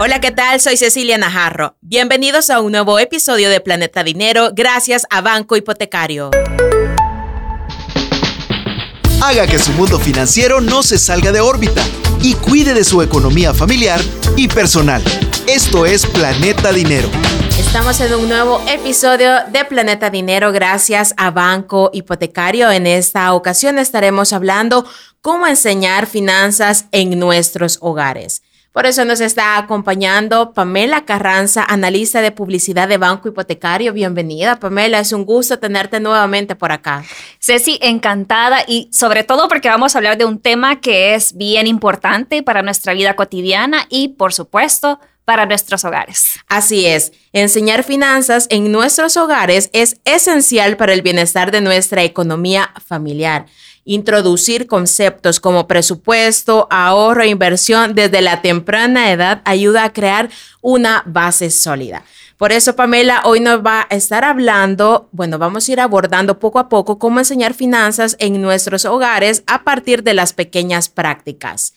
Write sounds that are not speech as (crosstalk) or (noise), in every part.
Hola, ¿qué tal? Soy Cecilia Najarro. Bienvenidos a un nuevo episodio de Planeta Dinero gracias a Banco Hipotecario. Haga que su mundo financiero no se salga de órbita y cuide de su economía familiar y personal. Esto es Planeta Dinero. Estamos en un nuevo episodio de Planeta Dinero gracias a Banco Hipotecario. En esta ocasión estaremos hablando cómo enseñar finanzas en nuestros hogares. Por eso nos está acompañando Pamela Carranza, analista de publicidad de Banco Hipotecario. Bienvenida, Pamela. Es un gusto tenerte nuevamente por acá. Ceci, encantada y sobre todo porque vamos a hablar de un tema que es bien importante para nuestra vida cotidiana y, por supuesto, para nuestros hogares. Así es, enseñar finanzas en nuestros hogares es esencial para el bienestar de nuestra economía familiar introducir conceptos como presupuesto, ahorro e inversión desde la temprana edad ayuda a crear una base sólida. Por eso, Pamela, hoy nos va a estar hablando, bueno, vamos a ir abordando poco a poco cómo enseñar finanzas en nuestros hogares a partir de las pequeñas prácticas.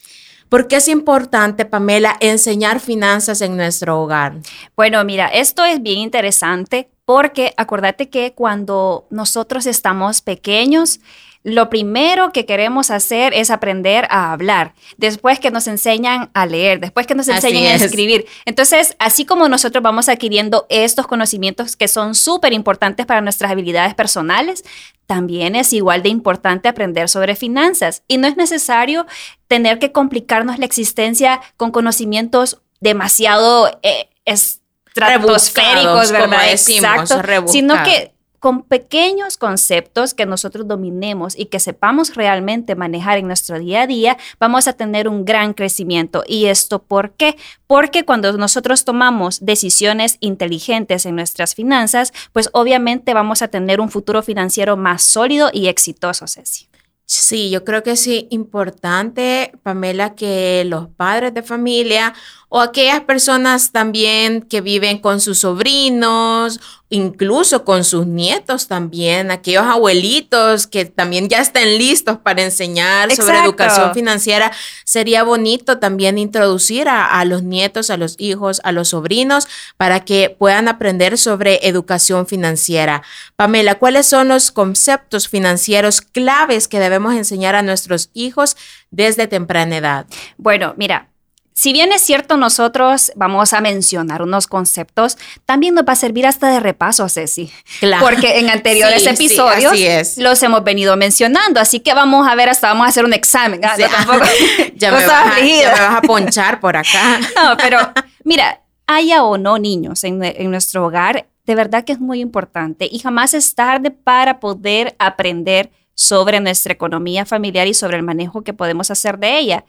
¿Por qué es importante, Pamela, enseñar finanzas en nuestro hogar? Bueno, mira, esto es bien interesante porque acuérdate que cuando nosotros estamos pequeños, lo primero que queremos hacer es aprender a hablar, después que nos enseñan a leer, después que nos enseñan a escribir. Entonces, así como nosotros vamos adquiriendo estos conocimientos que son súper importantes para nuestras habilidades personales, también es igual de importante aprender sobre finanzas y no es necesario tener que complicarnos la existencia con conocimientos demasiado eh, estratosféricos, ¿verdad? Exacto, sino que con pequeños conceptos que nosotros dominemos y que sepamos realmente manejar en nuestro día a día, vamos a tener un gran crecimiento. ¿Y esto por qué? Porque cuando nosotros tomamos decisiones inteligentes en nuestras finanzas, pues obviamente vamos a tener un futuro financiero más sólido y exitoso, Ceci. Sí, yo creo que es importante, Pamela, que los padres de familia o aquellas personas también que viven con sus sobrinos incluso con sus nietos también, aquellos abuelitos que también ya estén listos para enseñar sobre educación financiera, sería bonito también introducir a, los nietos, a los hijos, a los sobrinos, para que puedan aprender sobre educación financiera. Pamela, ¿cuáles son los conceptos financieros claves que debemos enseñar a nuestros hijos desde temprana edad? Bueno, mira, si bien es cierto, nosotros vamos a mencionar unos conceptos, también nos va a servir hasta de repaso, Ceci. Claro. Porque en anteriores episodios los hemos venido mencionando. Así que vamos a ver, hasta vamos a hacer un examen. Ah, (laughs) ya, me vas, ya, me vas, a ponchar por acá. (laughs) No, pero mira, haya o no niños en, en nuestro hogar, de verdad que es muy importante y jamás es tarde para poder aprender sobre nuestra economía familiar y sobre el manejo que podemos hacer de ella.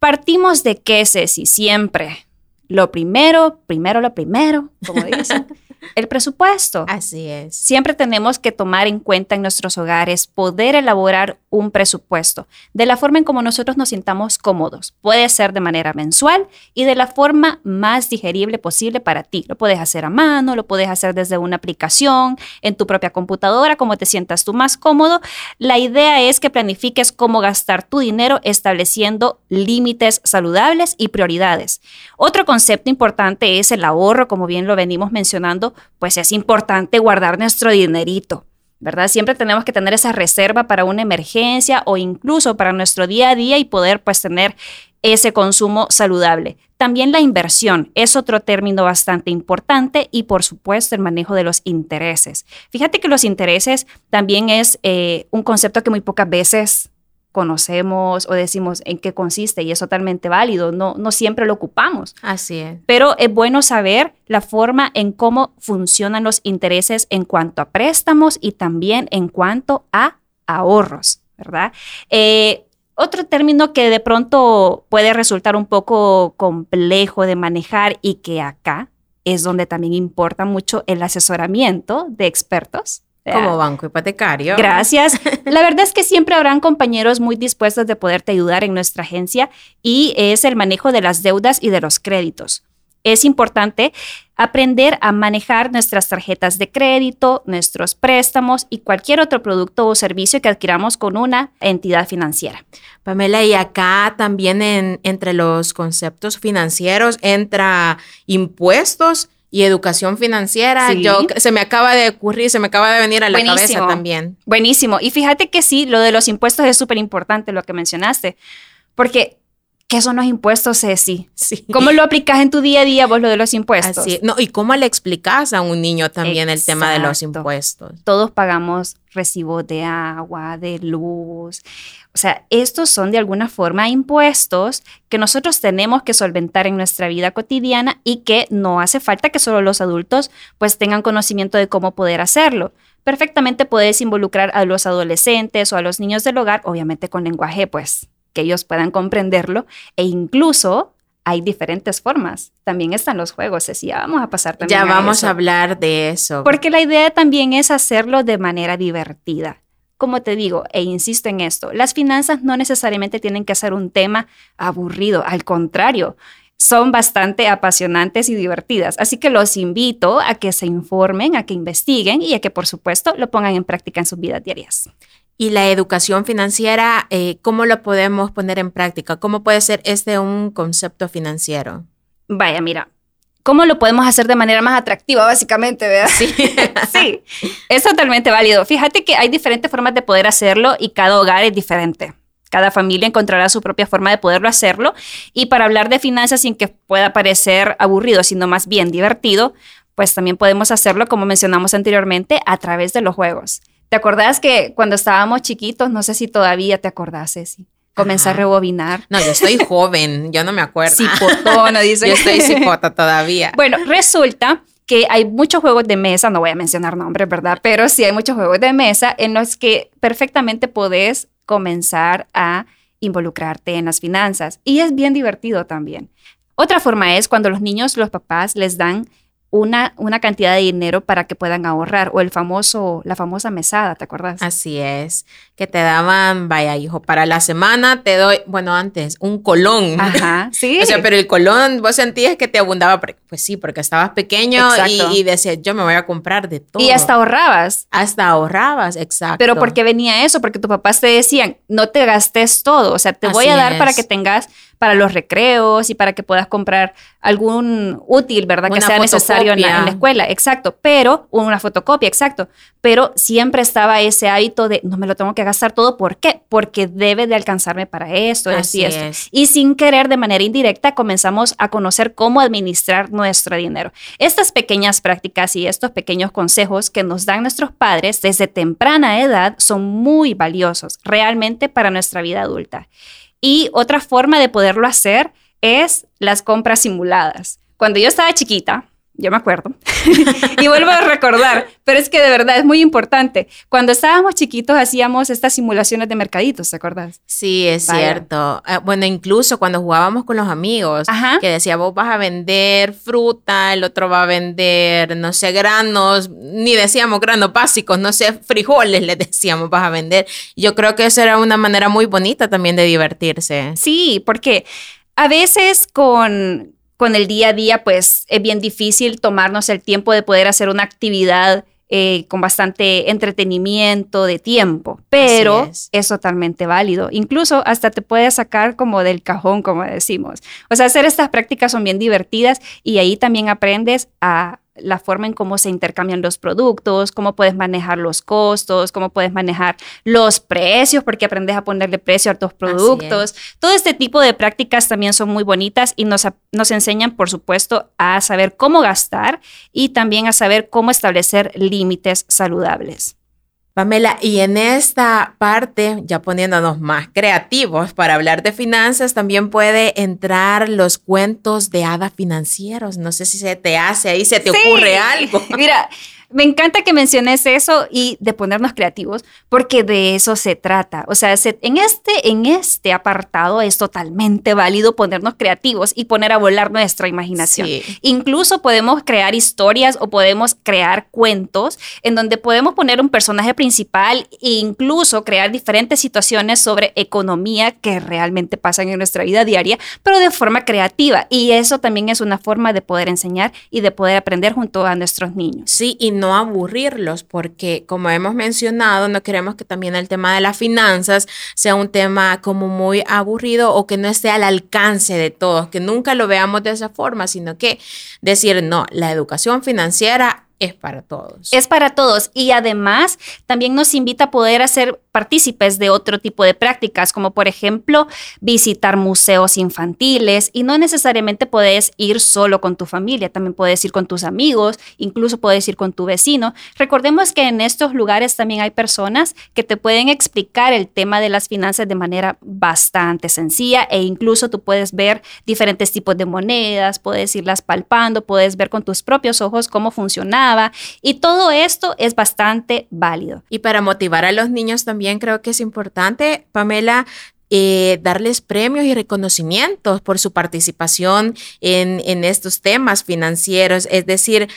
Partimos de qué, Ceci, siempre. Lo primero, primero lo primero, como dicen. (laughs) el presupuesto. Así es. Siempre tenemos que tomar en cuenta en nuestros hogares, poder elaborar un presupuesto de la forma en como nosotros nos sintamos cómodos. Puede ser de manera mensual y de la forma más digerible posible para ti. Lo puedes hacer a mano, lo puedes hacer desde una aplicación, en tu propia computadora, como te sientas tú más cómodo. La idea es que planifiques cómo gastar tu dinero estableciendo límites saludables y prioridades. Otro concepto importante es el ahorro, como bien lo venimos mencionando pues es importante guardar nuestro dinerito. ¿verdad? Siempre tenemos que tener esa reserva para una emergencia o incluso para nuestro día a día y poder pues tener ese consumo saludable. También la inversión es otro término bastante importante y por supuesto el manejo de los intereses. Fíjate que los intereses también es eh, un concepto que muy pocas veces conocemos o decimos en qué consiste y es totalmente válido, no, no siempre lo ocupamos. Así es. Pero es bueno saber la forma en cómo funcionan los intereses en cuanto a préstamos y también en cuanto a ahorros, ¿verdad? Eh, otro término que de pronto puede resultar un poco complejo de manejar y que acá es donde también importa mucho el asesoramiento de expertos como banco hipotecario. Gracias. (laughs) La verdad es que siempre habrán compañeros muy dispuestos de poderte ayudar en nuestra agencia y es el manejo de las deudas y de los créditos. es importante aprender a manejar nuestras tarjetas de crédito, nuestros préstamos y cualquier otro producto o servicio que adquiramos con una entidad financiera. Pamela, y acá también entre los conceptos financieros entra impuestos y educación financiera. Yo se me acaba de ocurrir, se me acaba de venir a la cabeza también. Buenísimo. Y fíjate que sí, lo de los impuestos es súper importante lo que mencionaste, porque ¿Qué son los impuestos, Ceci? Sí. ¿Cómo lo aplicas en tu día a día vos lo de los impuestos? Así, no, y cómo le explicas a un niño también el tema de los impuestos. Todos pagamos recibos de agua, de luz. O sea, estos son de alguna forma impuestos que nosotros tenemos que solventar en nuestra vida cotidiana y que no hace falta que solo los adultos pues tengan conocimiento de cómo poder hacerlo. Perfectamente puedes involucrar a los adolescentes o a los niños del hogar, obviamente con lenguaje pues que ellos puedan comprenderlo e incluso hay diferentes formas. También están los juegos, decía, vamos a pasar también. Ya vamos a hablar de eso. Porque la idea también es hacerlo de manera divertida. Como te digo, e insisto en esto, las finanzas no necesariamente tienen que ser un tema aburrido, al contrario, son bastante apasionantes y divertidas. Así que los invito a que se informen, a que investiguen y a que por supuesto lo pongan en práctica en sus vidas diarias. Y la educación financiera, eh, ¿cómo lo podemos poner en práctica? ¿Cómo puede ser este un concepto financiero? Vaya, mira, ¿cómo lo podemos hacer de manera más atractiva, básicamente, verdad? Sí. (laughs) sí, es totalmente válido. Fíjate que hay diferentes formas de poder hacerlo y cada hogar es diferente. Cada familia encontrará su propia forma de poderlo hacerlo. Y para hablar de finanzas sin que pueda parecer aburrido, sino más bien divertido, pues también podemos hacerlo, como mencionamos anteriormente, a través de los juegos. ¿Te acordás que cuando estábamos chiquitos, no sé si todavía te acordás, Ceci? Comencé a rebobinar. No, yo estoy joven, yo no me acuerdo. Cipotona, (laughs) dice. yo estoy cipota todavía. Bueno, resulta que hay muchos juegos de mesa, no voy a mencionar nombres, ¿verdad? Pero sí hay muchos juegos de mesa en los que perfectamente podés comenzar a involucrarte en las finanzas. Y es bien divertido también. Otra forma es cuando los niños, los papás les dan una, una cantidad de dinero para que puedan ahorrar o el famoso, la famosa mesada, ¿te acuerdas? Así es, que te daban, vaya hijo, para la semana te doy, bueno, antes, un colón. Ajá, (laughs) sí. o sea, pero el colón, vos sentías que te abundaba, pues sí, porque estabas pequeño y, y, decías, yo me voy a comprar de todo. Y hasta ahorrabas. Hasta ahorrabas, exacto. Pero ¿por qué venía eso? Porque tus papás te decían, no te gastes todo, o sea, te voy a dar para que tengas para los recreos y para que puedas comprar algún útil, ¿verdad? que sea necesario en la, escuela, exacto, pero una fotocopia, exacto, pero siempre estaba ese hábito de no me lo tengo que gastar todo, ¿por qué? Porque debe de alcanzarme para esto, así, esto. Y sin querer, de manera indirecta, comenzamos a conocer cómo administrar nuestro dinero. Estas pequeñas prácticas y estos pequeños consejos que nos dan nuestros padres desde temprana edad son muy valiosos realmente para nuestra vida adulta. Y otra forma de poderlo hacer es las compras simuladas. Cuando yo estaba chiquita, yo me acuerdo, (laughs) y vuelvo a recordar, pero es que de verdad es muy importante. Cuando estábamos chiquitos hacíamos estas simulaciones de mercaditos, ¿te acuerdas? Sí, es cierto. Ah, bueno, incluso cuando jugábamos con los amigos, que decía, vos vas a vender fruta, el otro va a vender, no sé, granos, ni decíamos granos básicos, no sé, frijoles les (laughs) decíamos, vas a vender. Yo creo que eso era una manera muy bonita también de divertirse. Sí, porque a veces con con el día a día, pues es bien difícil tomarnos el tiempo de poder hacer una actividad eh, con bastante entretenimiento de tiempo, pero es. es. totalmente válido. Incluso hasta te puedes sacar como del cajón, como decimos. O sea, hacer estas prácticas son bien divertidas y ahí también aprendes a la forma en cómo se intercambian los productos, cómo puedes manejar los costos, cómo puedes manejar los precios, porque aprendes a ponerle precio a tus productos. Todo este tipo de prácticas también son muy bonitas y nos, nos enseñan, por supuesto, a saber cómo gastar y también a saber cómo establecer límites saludables. Pamela, y en esta parte, ya poniéndonos más creativos para hablar de finanzas, también puede entrar los cuentos de hadas financieros. No sé si se te hace ahí, se te ocurre algo. (laughs) Mira, Me encanta que menciones eso y de ponernos creativos, porque de eso se trata. O sea, en, este, en este apartado es totalmente válido ponernos creativos y poner a volar nuestra imaginación. Incluso podemos crear historias o podemos crear cuentos en donde podemos poner un personaje principal e incluso crear diferentes situaciones sobre economía que realmente pasan en nuestra vida diaria, pero de forma creativa. Y eso también es una forma de poder enseñar y de poder aprender junto a nuestros niños. Sí, y no aburrirlos, porque como hemos mencionado, no queremos que también el tema de las finanzas sea un tema como muy aburrido o que no esté al alcance de todos, que nunca lo veamos de esa forma, sino que decir, no, la educación financiera es para todos. Es para todos y además también nos invita a poder hacer partícipes de otro tipo de prácticas, como por ejemplo visitar museos infantiles y no necesariamente puedes ir solo con tu familia, también puedes ir con tus amigos, incluso puedes ir con tu vecino. Recordemos que en estos lugares también hay personas que te pueden explicar el tema de las finanzas de manera bastante sencilla e incluso tú puedes ver diferentes tipos de monedas, puedes irlas palpando, puedes ver con tus propios ojos cómo funcionaba y todo esto es bastante válido. Y para motivar a los niños también creo que es importante, Pamela, eh, darles premios y reconocimientos por su participación en, en estos temas financieros, es decir,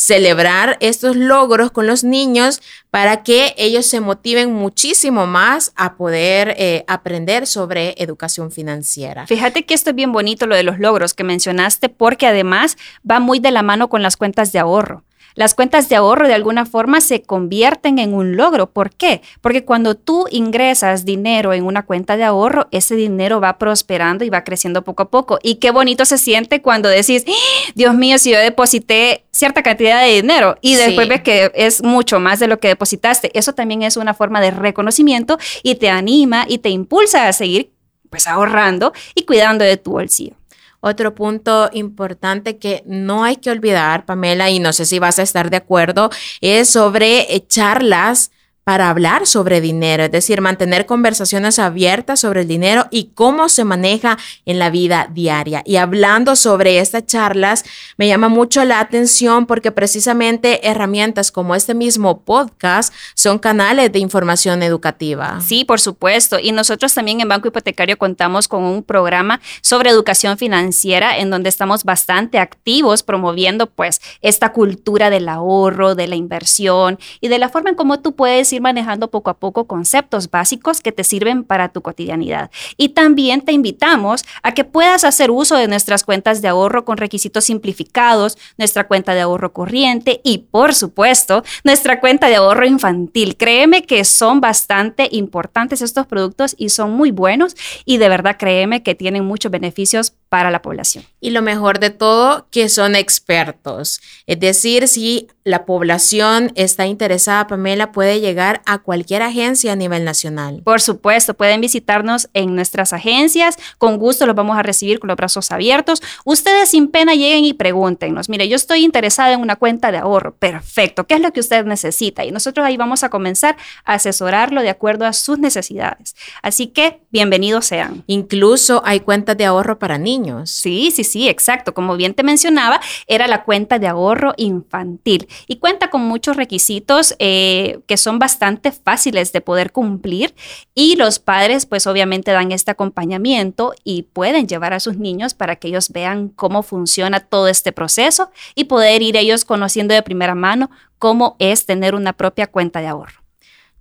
celebrar estos logros con los niños para que ellos se motiven muchísimo más a poder eh, aprender sobre educación financiera. Fíjate que esto es bien bonito lo de los logros que mencionaste porque además va muy de la mano con las cuentas de ahorro. Las cuentas de ahorro de alguna forma se convierten en un logro. ¿Por qué? Porque cuando tú ingresas dinero en una cuenta de ahorro, ese dinero va prosperando y va creciendo poco a poco. Y qué bonito se siente cuando decís, ¡Ah! Dios mío, si yo deposité cierta cantidad de dinero y después ves que es mucho más de lo que depositaste. Eso también es una forma de reconocimiento y te anima y te impulsa a seguir pues ahorrando y cuidando de tu bolsillo. Otro punto importante que no hay que olvidar, Pamela, y no sé si vas a estar de acuerdo, es sobre eh, charlas para hablar sobre dinero, es decir, mantener conversaciones abiertas sobre el dinero y cómo se maneja en la vida diaria. Y hablando sobre estas charlas, me llama mucho la atención porque precisamente herramientas como este mismo podcast son canales de información educativa. Sí, por supuesto. Y nosotros también en Banco Hipotecario contamos con un programa sobre educación financiera en donde estamos bastante activos promoviendo pues esta cultura del ahorro, de la inversión y de la forma en cómo tú puedes ir manejando poco a poco conceptos básicos que te sirven para tu cotidianidad. Y también te invitamos a que puedas hacer uso de nuestras cuentas de ahorro con requisitos simplificados, nuestra cuenta de ahorro corriente y, por supuesto, nuestra cuenta de ahorro infantil. Créeme que son bastante importantes estos productos y son muy buenos y de verdad créeme que tienen muchos beneficios para la población. Y lo mejor de todo, que son expertos. Es decir, si la población está interesada, Pamela, puede llegar a cualquier agencia a nivel nacional. Por supuesto, pueden visitarnos en nuestras agencias. Con gusto los vamos a recibir con los brazos abiertos. Ustedes sin pena lleguen y pregúntenos. Mire, yo estoy interesada en una cuenta de ahorro. Perfecto. ¿Qué es lo que usted necesita? Y nosotros ahí vamos a comenzar a asesorarlo de acuerdo a sus necesidades. Así que bienvenidos sean. Incluso hay cuentas de ahorro para niños. Sí, sí, sí, exacto. Como bien te mencionaba, era la cuenta de ahorro infantil y cuenta con muchos requisitos eh, que son bastante fáciles de poder cumplir y los padres pues obviamente dan este acompañamiento y pueden llevar a sus niños para que ellos vean cómo funciona todo este proceso y poder ir ellos conociendo de primera mano cómo es tener una propia cuenta de ahorro.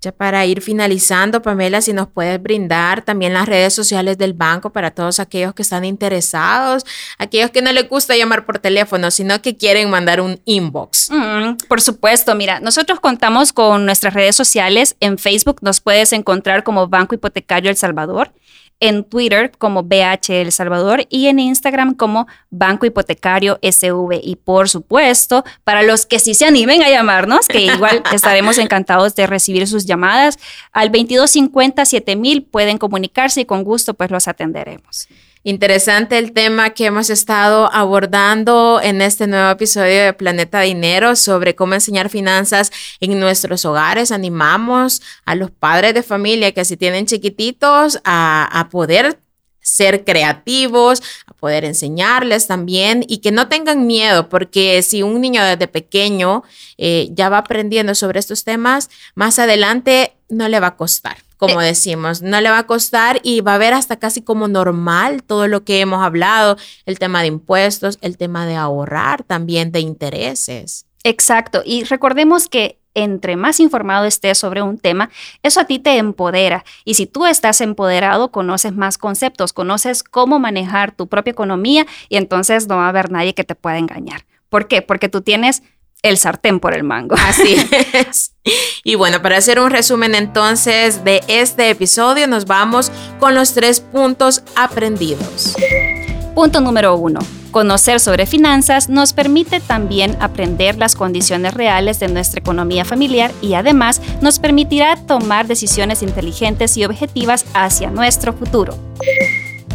Ya para ir finalizando, Pamela, si nos puedes brindar también las redes sociales del banco para todos aquellos que están interesados, aquellos que no les gusta llamar por teléfono, sino que quieren mandar un inbox. Mm, por supuesto, mira, nosotros contamos con nuestras redes sociales. En Facebook nos puedes encontrar como Banco Hipotecario El Salvador en Twitter como BH El Salvador y en Instagram como Banco Hipotecario SV. Y por supuesto, para los que sí se animen a llamarnos, que igual (laughs) estaremos encantados de recibir sus llamadas, al 2250 7000 pueden comunicarse y con gusto pues los atenderemos. Interesante el tema que hemos estado abordando en este nuevo episodio de Planeta Dinero sobre cómo enseñar finanzas en nuestros hogares. Animamos a los padres de familia que si tienen chiquititos a, poder ser creativos, a poder enseñarles también y que no tengan miedo, porque si un niño desde pequeño eh, ya va aprendiendo sobre estos temas, más adelante no le va a costar como eh. decimos, no le va a costar y va a ver hasta casi como normal todo lo que hemos hablado, el tema de impuestos, el tema de ahorrar también de intereses. Exacto, y recordemos que entre más informado estés sobre un tema, eso a ti te empodera. Y si tú estás empoderado, conoces más conceptos, conoces cómo manejar tu propia economía y entonces no va a haber nadie que te pueda engañar. ¿Por qué? Porque tú tienes el sartén por el mango. Así (laughs) es. Y bueno, para hacer un resumen entonces de este episodio, nos vamos con los tres puntos aprendidos. Punto número uno Conocer sobre finanzas nos permite también aprender las condiciones reales de nuestra economía familiar y además nos permitirá tomar decisiones inteligentes y objetivas hacia nuestro futuro.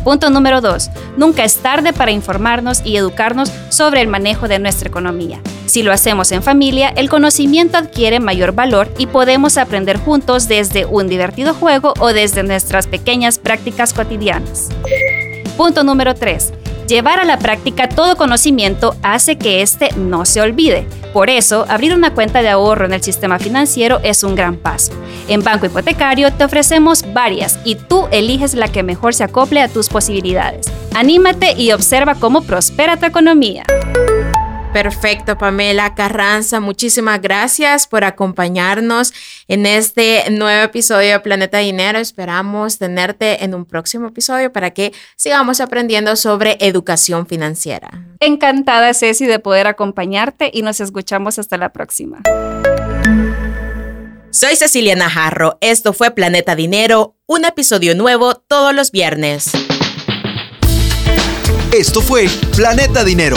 Punto número 2. Nunca es tarde para informarnos y educarnos sobre el manejo de nuestra economía. Si lo hacemos en familia, el conocimiento adquiere mayor valor y podemos aprender juntos desde un divertido juego o desde nuestras pequeñas prácticas cotidianas. Punto número 3. Llevar a la práctica todo conocimiento hace que éste no se olvide. Por eso, abrir una cuenta de ahorro en el sistema financiero es un gran paso. En Banco Hipotecario te ofrecemos varias y tú eliges la que mejor se acople a tus posibilidades. Anímate y observa cómo prospera tu economía. Perfecto, Pamela Carranza. Muchísimas gracias por acompañarnos en este nuevo episodio de Planeta Dinero. Esperamos tenerte en un próximo episodio para que sigamos aprendiendo sobre educación financiera. Encantada, Ceci, de poder acompañarte y nos escuchamos hasta la próxima. Soy Cecilia Najarro. Esto fue Planeta Dinero, un episodio nuevo todos los viernes. Esto fue Planeta Dinero